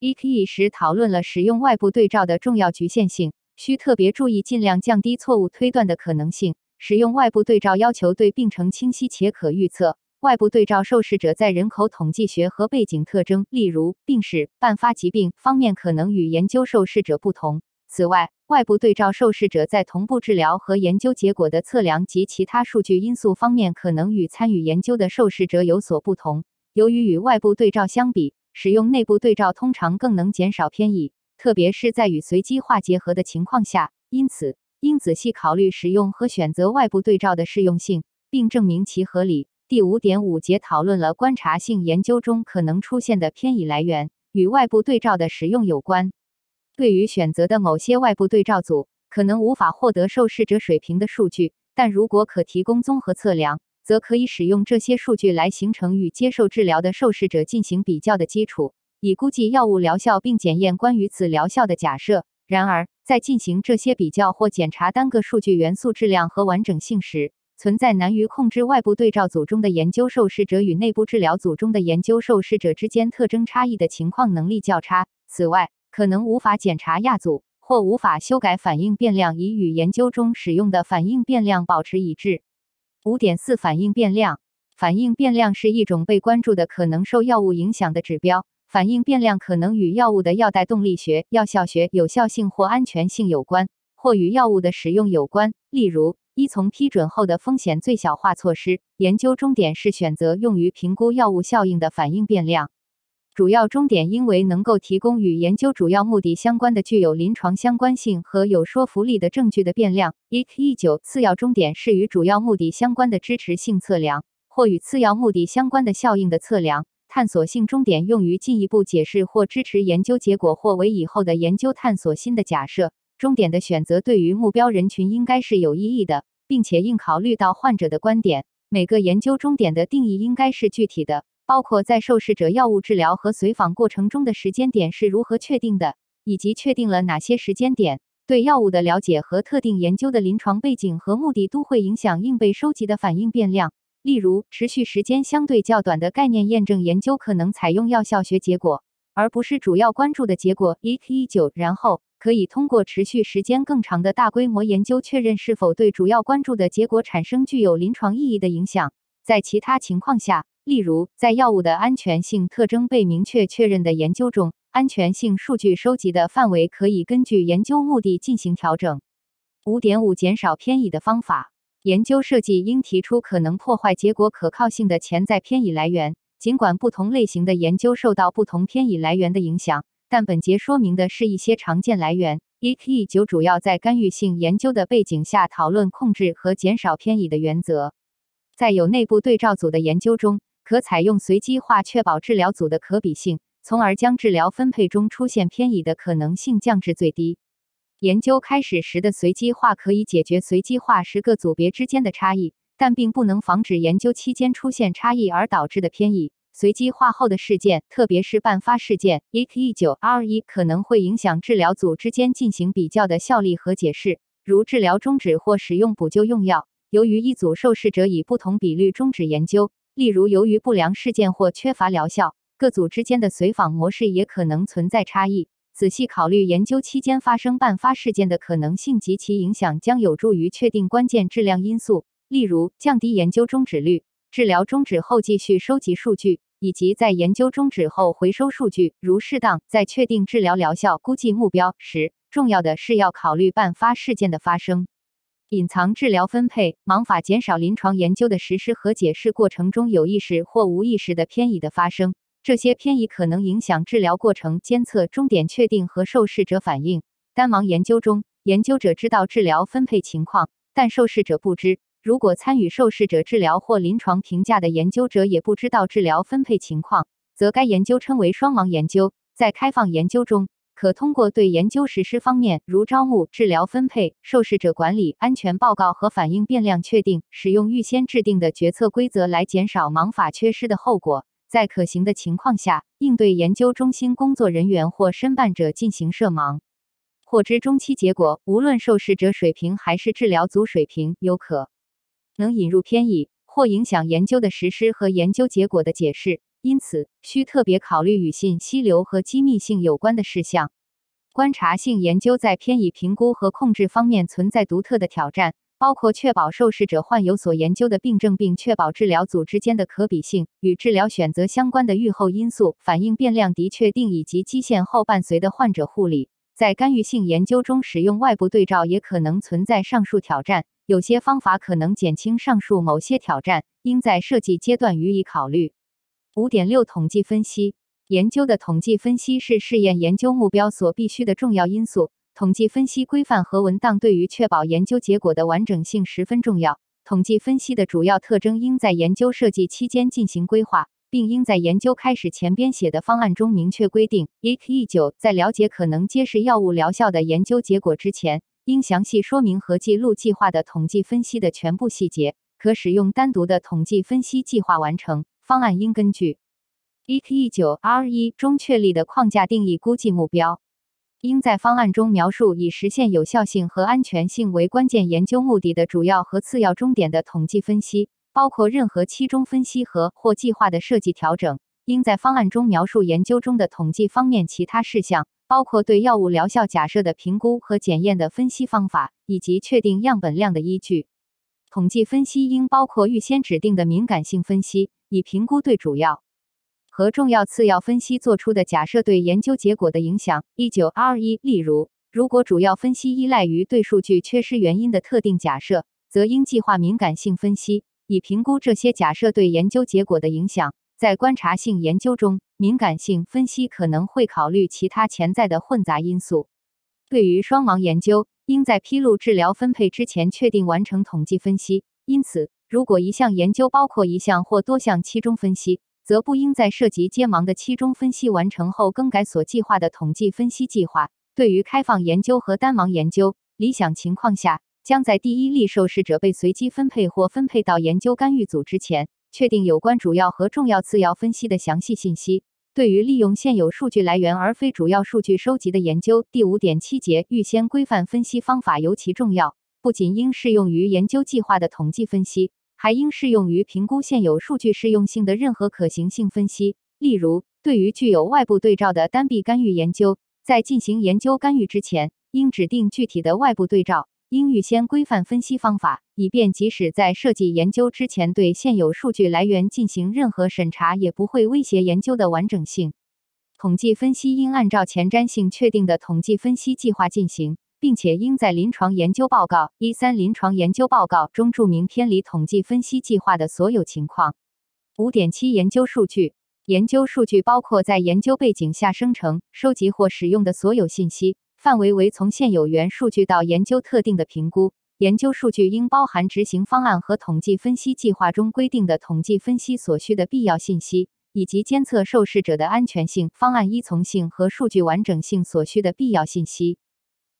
E.K. 时讨论了使用外部对照的重要局限性，需特别注意尽量降低错误推断的可能性。使用外部对照要求对病程清晰且可预测。外部对照受试者在人口统计学和背景特征，例如病史、伴发疾病方面可能与研究受试者不同。此外，外部对照受试者在同步治疗和研究结果的测量及其他数据因素方面，可能与参与研究的受试者有所不同。由于与外部对照相比，使用内部对照通常更能减少偏移，特别是在与随机化结合的情况下。因此，应仔细考虑使用和选择外部对照的适用性，并证明其合理。第五点五节讨论了观察性研究中可能出现的偏移来源，与外部对照的使用有关。对于选择的某些外部对照组，可能无法获得受试者水平的数据，但如果可提供综合测量，则可以使用这些数据来形成与接受治疗的受试者进行比较的基础，以估计药物疗效并检验关于此疗效的假设。然而，在进行这些比较或检查单个数据元素质量和完整性时，存在难于控制外部对照组中的研究受试者与内部治疗组中的研究受试者之间特征差异的情况能力较差。此外，可能无法检查亚组，或无法修改反应变量以与研究中使用的反应变量保持一致。五点四反应变量，反应变量是一种被关注的可能受药物影响的指标。反应变量可能与药物的药代动力学、药效学、有效性或安全性有关，或与药物的使用有关。例如，依从批准后的风险最小化措施。研究终点是选择用于评估药物效应的反应变量。主要终点应为能够提供与研究主要目的相关的、具有临床相关性和有说服力的证据的变量。E. E. 九次要终点是与主要目的相关的支持性测量，或与次要目的相关的效应的测量。探索性终点用于进一步解释或支持研究结果，或为以后的研究探索新的假设。终点的选择对于目标人群应该是有意义的，并且应考虑到患者的观点。每个研究终点的定义应该是具体的。包括在受试者药物治疗和随访过程中的时间点是如何确定的，以及确定了哪些时间点。对药物的了解和特定研究的临床背景和目的都会影响应被收集的反应变量。例如，持续时间相对较短的概念验证研究可能采用药效学结果，而不是主要关注的结果。E. E. 九，然后可以通过持续时间更长的大规模研究确认是否对主要关注的结果产生具有临床意义的影响。在其他情况下。例如，在药物的安全性特征被明确确认的研究中，安全性数据收集的范围可以根据研究目的进行调整。五点五，减少偏移的方法。研究设计应提出可能破坏结果可靠性的潜在偏移来源。尽管不同类型的研究受到不同偏移来源的影响，但本节说明的是一些常见来源。E.K. 九主要在干预性研究的背景下讨论控制和减少偏移的原则。在有内部对照组的研究中。可采用随机化确保治疗组的可比性，从而将治疗分配中出现偏移的可能性降至最低。研究开始时的随机化可以解决随机化时各组别之间的差异，但并不能防止研究期间出现差异而导致的偏移。随机化后的事件，特别是伴发事件 （E.9R1） 可能会影响治疗组之间进行比较的效力和解释，如治疗终止或使用补救用药。由于一组受试者以不同比率终止研究。例如，由于不良事件或缺乏疗效，各组之间的随访模式也可能存在差异。仔细考虑研究期间发生伴发事件的可能性及其影响，将有助于确定关键质量因素，例如降低研究终止率、治疗终止后继续收集数据，以及在研究终止后回收数据，如适当。在确定治疗疗效、估计目标时，重要的是要考虑伴发事件的发生。隐藏治疗分配盲法减少临床研究的实施和解释过程中有意识或无意识的偏移的发生。这些偏移可能影响治疗过程监测、终点确定和受试者反应。单盲研究中，研究者知道治疗分配情况，但受试者不知。如果参与受试者治疗或临床评价的研究者也不知道治疗分配情况，则该研究称为双盲研究。在开放研究中，可通过对研究实施方面，如招募、治疗分配、受试者管理、安全报告和反应变量确定，使用预先制定的决策规则来减少盲法缺失的后果。在可行的情况下，应对研究中心工作人员或申办者进行设盲。获知中期结果，无论受试者水平还是治疗组水平，有可。能引入偏移或影响研究的实施和研究结果的解释，因此需特别考虑与信息流和机密性有关的事项。观察性研究在偏移评估和控制方面存在独特的挑战，包括确保受试者患有所研究的病症，并确保治疗组之间的可比性，与治疗选择相关的预后因素、反应变量的确定以及基线后伴随的患者护理。在干预性研究中，使用外部对照也可能存在上述挑战。有些方法可能减轻上述某些挑战，应在设计阶段予以考虑。五点六统计分析研究的统计分析是试验研究目标所必须的重要因素。统计分析规范和文档对于确保研究结果的完整性十分重要。统计分析的主要特征应在研究设计期间进行规划，并应在研究开始前编写的方案中明确规定。E. E. 九在了解可能揭示药物疗效的研究结果之前。应详细说明和记录计划的统计分析的全部细节，可使用单独的统计分析计划完成方案。应根据 E.K. 九 R 一中确立的框架定义估计目标。应在方案中描述以实现有效性和安全性为关键研究目的的主要和次要终点的统计分析，包括任何期中分析和或计划的设计调整。应在方案中描述研究中的统计方面其他事项。包括对药物疗效假设的评估和检验的分析方法，以及确定样本量的依据。统计分析应包括预先指定的敏感性分析，以评估对主要和重要次要分析做出的假设对研究结果的影响。一九 R 一，例如，如果主要分析依赖于对数据缺失原因的特定假设，则应计划敏感性分析，以评估这些假设对研究结果的影响。在观察性研究中，敏感性分析可能会考虑其他潜在的混杂因素。对于双盲研究，应在披露治疗分配之前确定完成统计分析。因此，如果一项研究包括一项或多项期中分析，则不应在涉及接盲的期中分析完成后更改所计划的统计分析计划。对于开放研究和单盲研究，理想情况下，将在第一例受试者被随机分配或分配到研究干预组之前。确定有关主要和重要次要分析的详细信息。对于利用现有数据来源而非主要数据收集的研究，第五点七节预先规范分析方法尤其重要。不仅应适用于研究计划的统计分析，还应适用于评估现有数据适用性的任何可行性分析。例如，对于具有外部对照的单臂干预研究，在进行研究干预之前，应指定具体的外部对照。应预先规范分析方法，以便即使在设计研究之前对现有数据来源进行任何审查，也不会威胁研究的完整性。统计分析应按照前瞻性确定的统计分析计划进行，并且应在临床研究报告一三临床研究报告中注明偏离统计分析计划的所有情况。五点七研究数据，研究数据包括在研究背景下生成、收集或使用的所有信息。范围为从现有原数据到研究特定的评估。研究数据应包含执行方案和统计分析计划中规定的统计分析所需的必要信息，以及监测受试者的安全性、方案依从性和数据完整性所需的必要信息。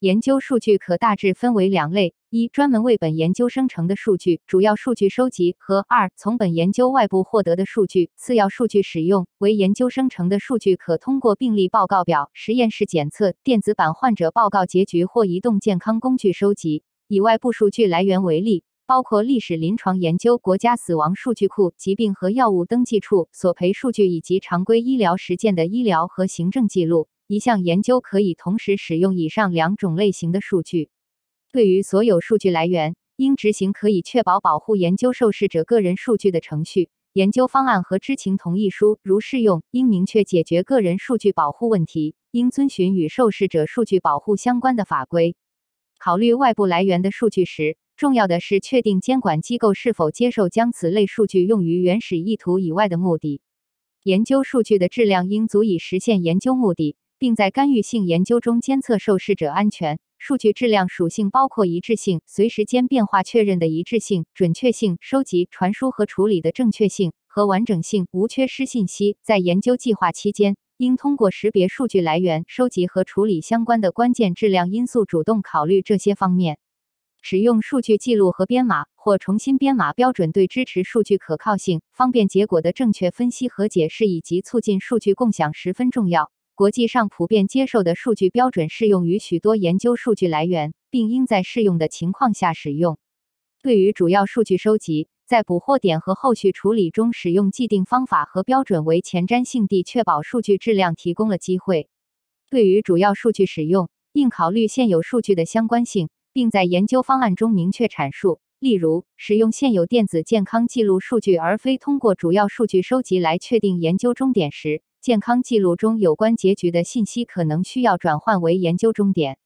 研究数据可大致分为两类：一、专门为本研究生成的数据，主要数据收集；和二、从本研究外部获得的数据，次要数据使用。为研究生成的数据，可通过病例报告表、实验室检测、电子版患者报告结局或移动健康工具收集。以外部数据来源为例，包括历史临床研究、国家死亡数据库、疾病和药物登记处索赔数据以及常规医疗实践的医疗和行政记录。一项研究可以同时使用以上两种类型的数据。对于所有数据来源，应执行可以确保保护研究受试者个人数据的程序。研究方案和知情同意书如适用，应明确解决个人数据保护问题，应遵循与受试者数据保护相关的法规。考虑外部来源的数据时，重要的是确定监管机构是否接受将此类数据用于原始意图以外的目的。研究数据的质量应足以实现研究目的，并在干预性研究中监测受试者安全。数据质量属性包括一致性、随时间变化确认的一致性、准确性、收集、传输和处理的正确性和完整性、无缺失信息。在研究计划期间，应通过识别数据来源、收集和处理相关的关键质量因素，主动考虑这些方面。使用数据记录和编码或重新编码标准，对支持数据可靠性、方便结果的正确分析和解释以及促进数据共享十分重要。国际上普遍接受的数据标准适用于许多研究数据来源，并应在适用的情况下使用。对于主要数据收集，在捕获点和后续处理中使用既定方法和标准为前瞻性地确保数据质量提供了机会。对于主要数据使用，应考虑现有数据的相关性，并在研究方案中明确阐述。例如，使用现有电子健康记录数据，而非通过主要数据收集来确定研究终点时。健康记录中有关结局的信息可能需要转换为研究终点。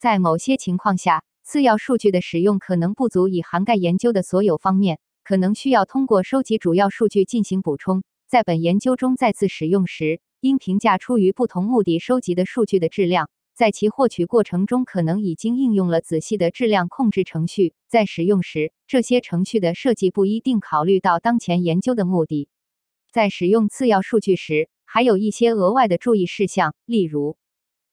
在某些情况下，次要数据的使用可能不足以涵盖研究的所有方面，可能需要通过收集主要数据进行补充。在本研究中再次使用时，应评价出于不同目的收集的数据的质量。在其获取过程中，可能已经应用了仔细的质量控制程序。在使用时，这些程序的设计不一定考虑到当前研究的目的。在使用次要数据时，还有一些额外的注意事项，例如，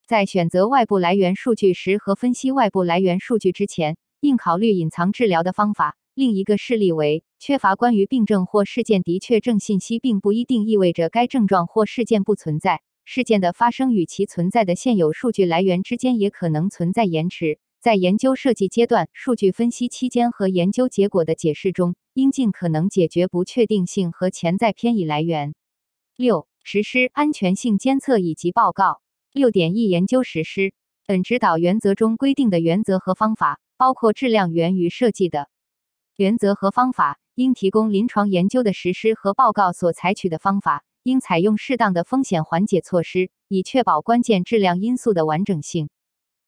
在选择外部来源数据时和分析外部来源数据之前，应考虑隐藏治疗的方法。另一个事例为，缺乏关于病症或事件的确证信息，并不一定意味着该症状或事件不存在。事件的发生与其存在的现有数据来源之间也可能存在延迟。在研究设计阶段、数据分析期间和研究结果的解释中，应尽可能解决不确定性和潜在偏移来源。六。实施安全性监测以及报告。六点一研究实施。本指导原则中规定的原则和方法，包括质量源于设计的原则和方法，应提供临床研究的实施和报告所采取的方法，应采用适当的风险缓解措施，以确保关键质量因素的完整性。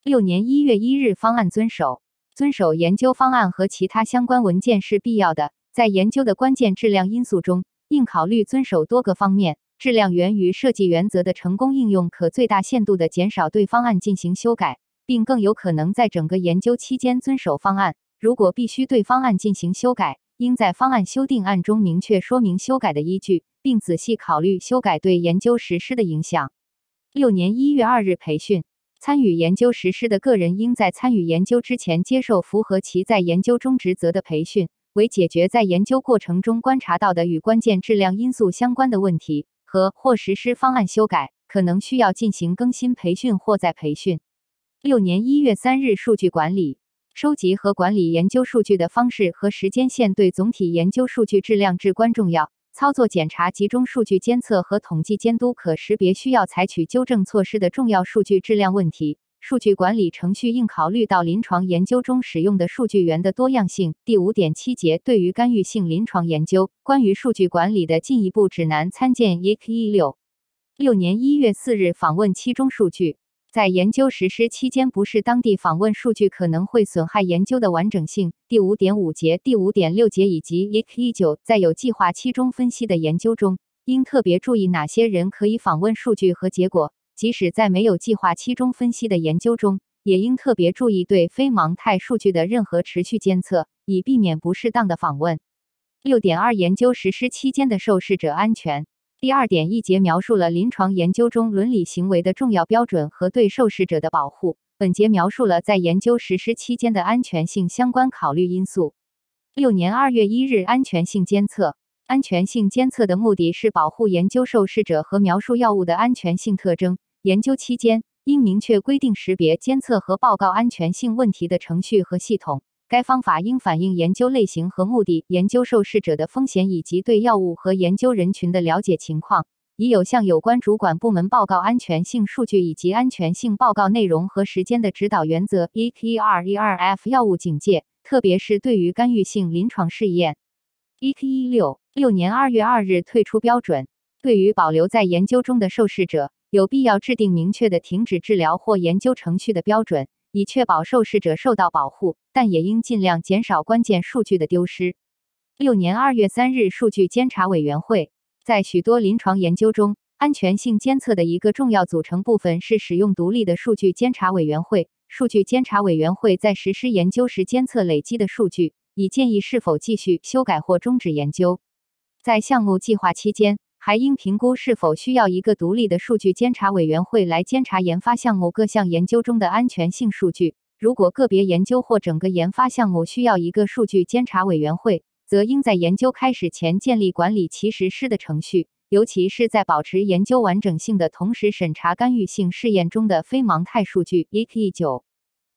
六年一月一日方案遵守。遵守研究方案和其他相关文件是必要的。在研究的关键质量因素中，应考虑遵守多个方面。质量源于设计原则的成功应用，可最大限度地减少对方案进行修改，并更有可能在整个研究期间遵守方案。如果必须对方案进行修改，应在方案修订案中明确说明修改的依据，并仔细考虑修改对研究实施的影响。六年一月二日培训，参与研究实施的个人应在参与研究之前接受符合其在研究中职责的培训，为解决在研究过程中观察到的与关键质量因素相关的问题。和或实施方案修改，可能需要进行更新培训或再培训。六年一月三日，数据管理收集和管理研究数据的方式和时间线对总体研究数据质量至关重要。操作检查集中数据监测和统计监督，可识别需要采取纠正措施的重要数据质量问题。数据管理程序应考虑到临床研究中使用的数据源的多样性。第五点七节对于干预性临床研究关于数据管理的进一步指南，参见 EC 六六年一月四日访问期中数据。在研究实施期间，不是当地访问数据可能会损害研究的完整性。第五点五节、第五点六节以及 EC 九，在有计划期中分析的研究中，应特别注意哪些人可以访问数据和结果。即使在没有计划期中分析的研究中，也应特别注意对非盲态数据的任何持续监测，以避免不适当的访问。六点二研究实施期间的受试者安全。第二点一节描述了临床研究中伦理行为的重要标准和对受试者的保护。本节描述了在研究实施期间的安全性相关考虑因素。六年二月一日安全性监测。安全性监测的目的是保护研究受试者和描述药物的安全性特征。研究期间应明确规定识别、监测和报告安全性问题的程序和系统。该方法应反映研究类型和目的、研究受试者的风险以及对药物和研究人群的了解情况，已有向有关主管部门报告安全性数据以及安全性报告内容和时间的指导原则。E.P.R.E.R.F. 药物警戒，特别是对于干预性临床试验。E.P. 六。年二月二日退出标准。对于保留在研究中的受试者，有必要制定明确的停止治疗或研究程序的标准，以确保受试者受到保护，但也应尽量减少关键数据的丢失。六年二月三日，数据监察委员会在许多临床研究中，安全性监测的一个重要组成部分是使用独立的数据监察委员会。数据监察委员会在实施研究时监测累积的数据，以建议是否继续、修改或终止研究。在项目计划期间，还应评估是否需要一个独立的数据监察委员会来监察研发项目各项研究中的安全性数据。如果个别研究或整个研发项目需要一个数据监察委员会，则应在研究开始前建立管理其实施的程序，尤其是在保持研究完整性的同时审查干预性试验中的非盲态数据。E.K. 九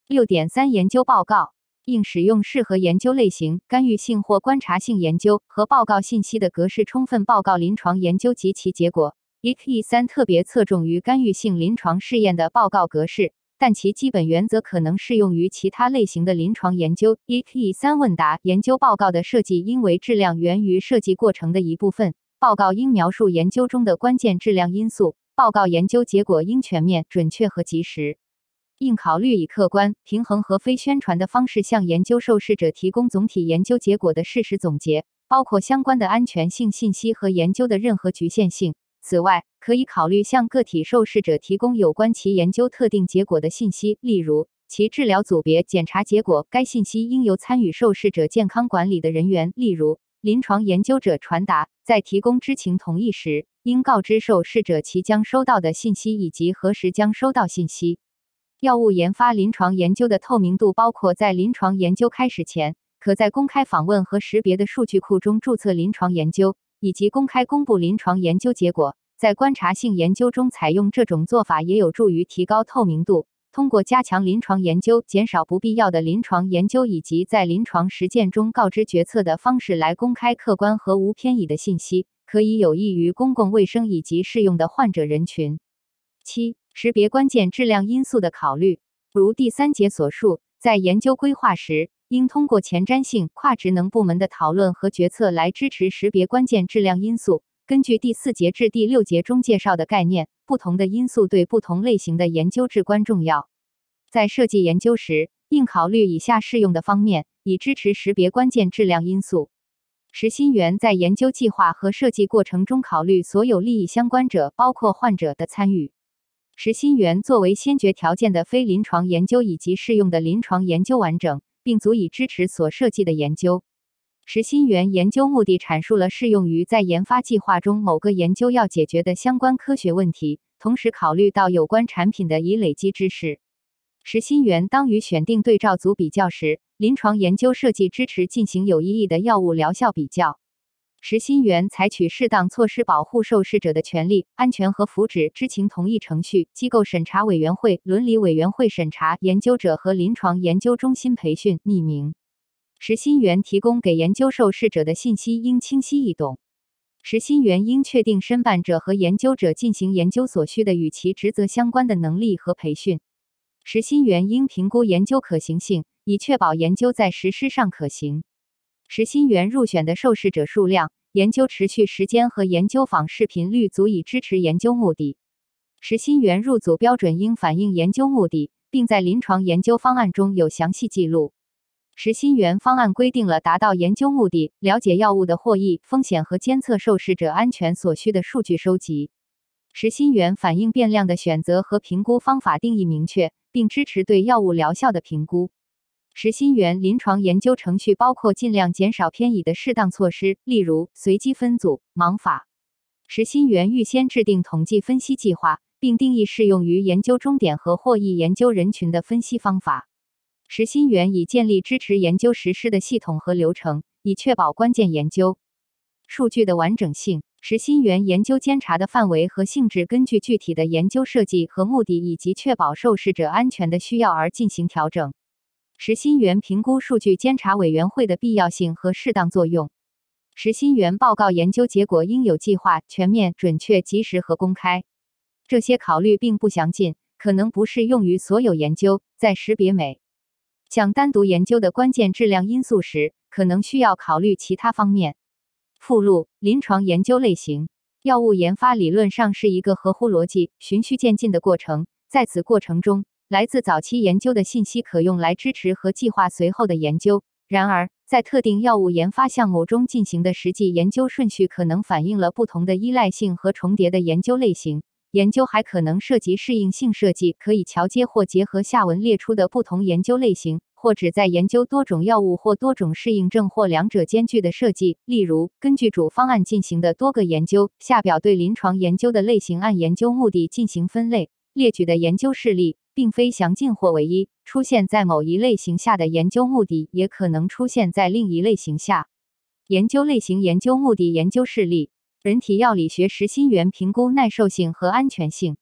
六点三研究报告应使用适合研究类型、干预性或观察性研究和报告信息的格式，充分报告临床研究及其结果。E.K. 三特别侧重于干预性临床试验的报告格式。但其基本原则可能适用于其他类型的临床研究。E.P. 三问答研究报告的设计应为质量源于设计过程的一部分。报告应描述研究中的关键质量因素。报告研究结果应全面、准确和及时。应考虑以客观、平衡和非宣传的方式向研究受试者提供总体研究结果的事实总结，包括相关的安全性信息和研究的任何局限性。此外，可以考虑向个体受试者提供有关其研究特定结果的信息，例如其治疗组别、检查结果。该信息应由参与受试者健康管理的人员，例如临床研究者传达。在提供知情同意时，应告知受试者其将收到的信息以及何时将收到信息。药物研发临床研究的透明度包括在临床研究开始前，可在公开访问和识别的数据库中注册临床研究。以及公开公布临床研究结果，在观察性研究中采用这种做法也有助于提高透明度。通过加强临床研究、减少不必要的临床研究以及在临床实践中告知决策的方式来公开客观和无偏倚的信息，可以有益于公共卫生以及适用的患者人群。七、识别关键质量因素的考虑，如第三节所述，在研究规划时。应通过前瞻性、跨职能部门的讨论和决策来支持识别关键质量因素。根据第四节至第六节中介绍的概念，不同的因素对不同类型的研究至关重要。在设计研究时，应考虑以下适用的方面，以支持识别关键质量因素。实心源在研究计划和设计过程中考虑所有利益相关者，包括患者的参与。实心源作为先决条件的非临床研究以及适用的临床研究完整。并足以支持所设计的研究。实心源研究目的阐述了适用于在研发计划中某个研究要解决的相关科学问题，同时考虑到有关产品的已累积知识。实心源当与选定对照组比较时，临床研究设计支持进行有意义的药物疗效比较。实心源采取适当措施保护受试者的权利、安全和福祉。知情同意程序、机构审查委员会、伦理委员会审查、研究者和临床研究中心培训。匿名。实心源提供给研究受试者的信息应清晰易懂。实心源应确定申办者和研究者进行研究所需的与其职责相关的能力和培训。实心源应评估研究可行性，以确保研究在实施上可行。实心源入选的受试者数量、研究持续时间和研究访视频率足以支持研究目的。实心源入组标准应反映研究目的，并在临床研究方案中有详细记录。实心源方案规定了达到研究目的、了解药物的获益、风险和监测受试者安全所需的数据收集。实心源反映变量的选择和评估方法定义明确，并支持对药物疗效的评估。实心源临床研究程序包括尽量减少偏倚的适当措施，例如随机分组、盲法。实心源预先制定统计分析计划，并定义适用于研究终点和获益研究人群的分析方法。实心源已建立支持研究实施的系统和流程，以确保关键研究数据的完整性。实心源研究监察的范围和性质根据具体的研究设计和目的以及确保受试者安全的需要而进行调整。实心源评估数据监察委员会的必要性和适当作用。实心源报告研究结果应有计划、全面、准确、及时和公开。这些考虑并不详尽，可能不适用于所有研究。在识别每项单独研究的关键质量因素时，可能需要考虑其他方面。附录：临床研究类型。药物研发理论上是一个合乎逻辑、循序渐进的过程，在此过程中，来自早期研究的信息可用来支持和计划随后的研究。然而，在特定药物研发项目中进行的实际研究顺序可能反映了不同的依赖性和重叠的研究类型。研究还可能涉及适应性设计，可以桥接或结合下文列出的不同研究类型，或旨在研究多种药物或多种适应症或两者兼具的设计。例如，根据主方案进行的多个研究。下表对临床研究的类型按研究目的进行分类，列举的研究事例。并非详尽或唯一出现在某一类型下的研究目的，也可能出现在另一类型下。研究类型、研究目的、研究事例。人体药理学实心源评估耐受性和安全性。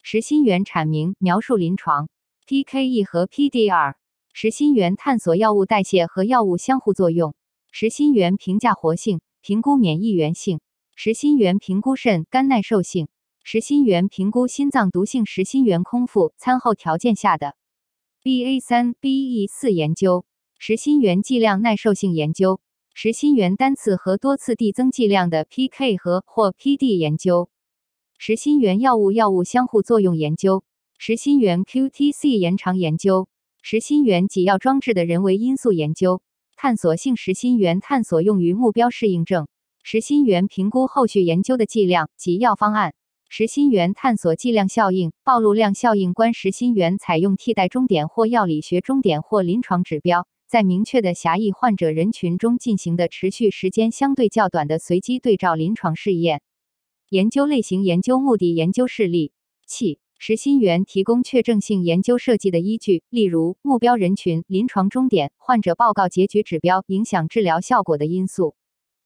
实心源阐明描述临床 PKE 和 PDR。实心源探索药物代谢和药物相互作用。实心源评价活性，评估免疫原性。实心源评估肾肝耐受性。实心元评估心脏毒性，实心元空腹餐后条件下的 BA 三 BE 四研究，实心元剂量耐受性研究，实心元单次和多次递增剂量的 PK 和或 PD 研究，实心元药物药物相互作用研究，实心元 QTC 延长研究，实心元给药装置的人为因素研究，探索性实心元探索用于目标适应症，实心元评估后续研究的剂量及药方案。实心圆探索剂量效应、暴露量效应。观实心圆采用替代终点或药理学终点或临床指标，在明确的狭义患者人群中进行的持续时间相对较短的随机对照临床试验。研究类型、研究目的、研究事例。七、实心圆提供确证性研究设计的依据，例如目标人群、临床终点、患者报告结局指标、影响治疗效果的因素。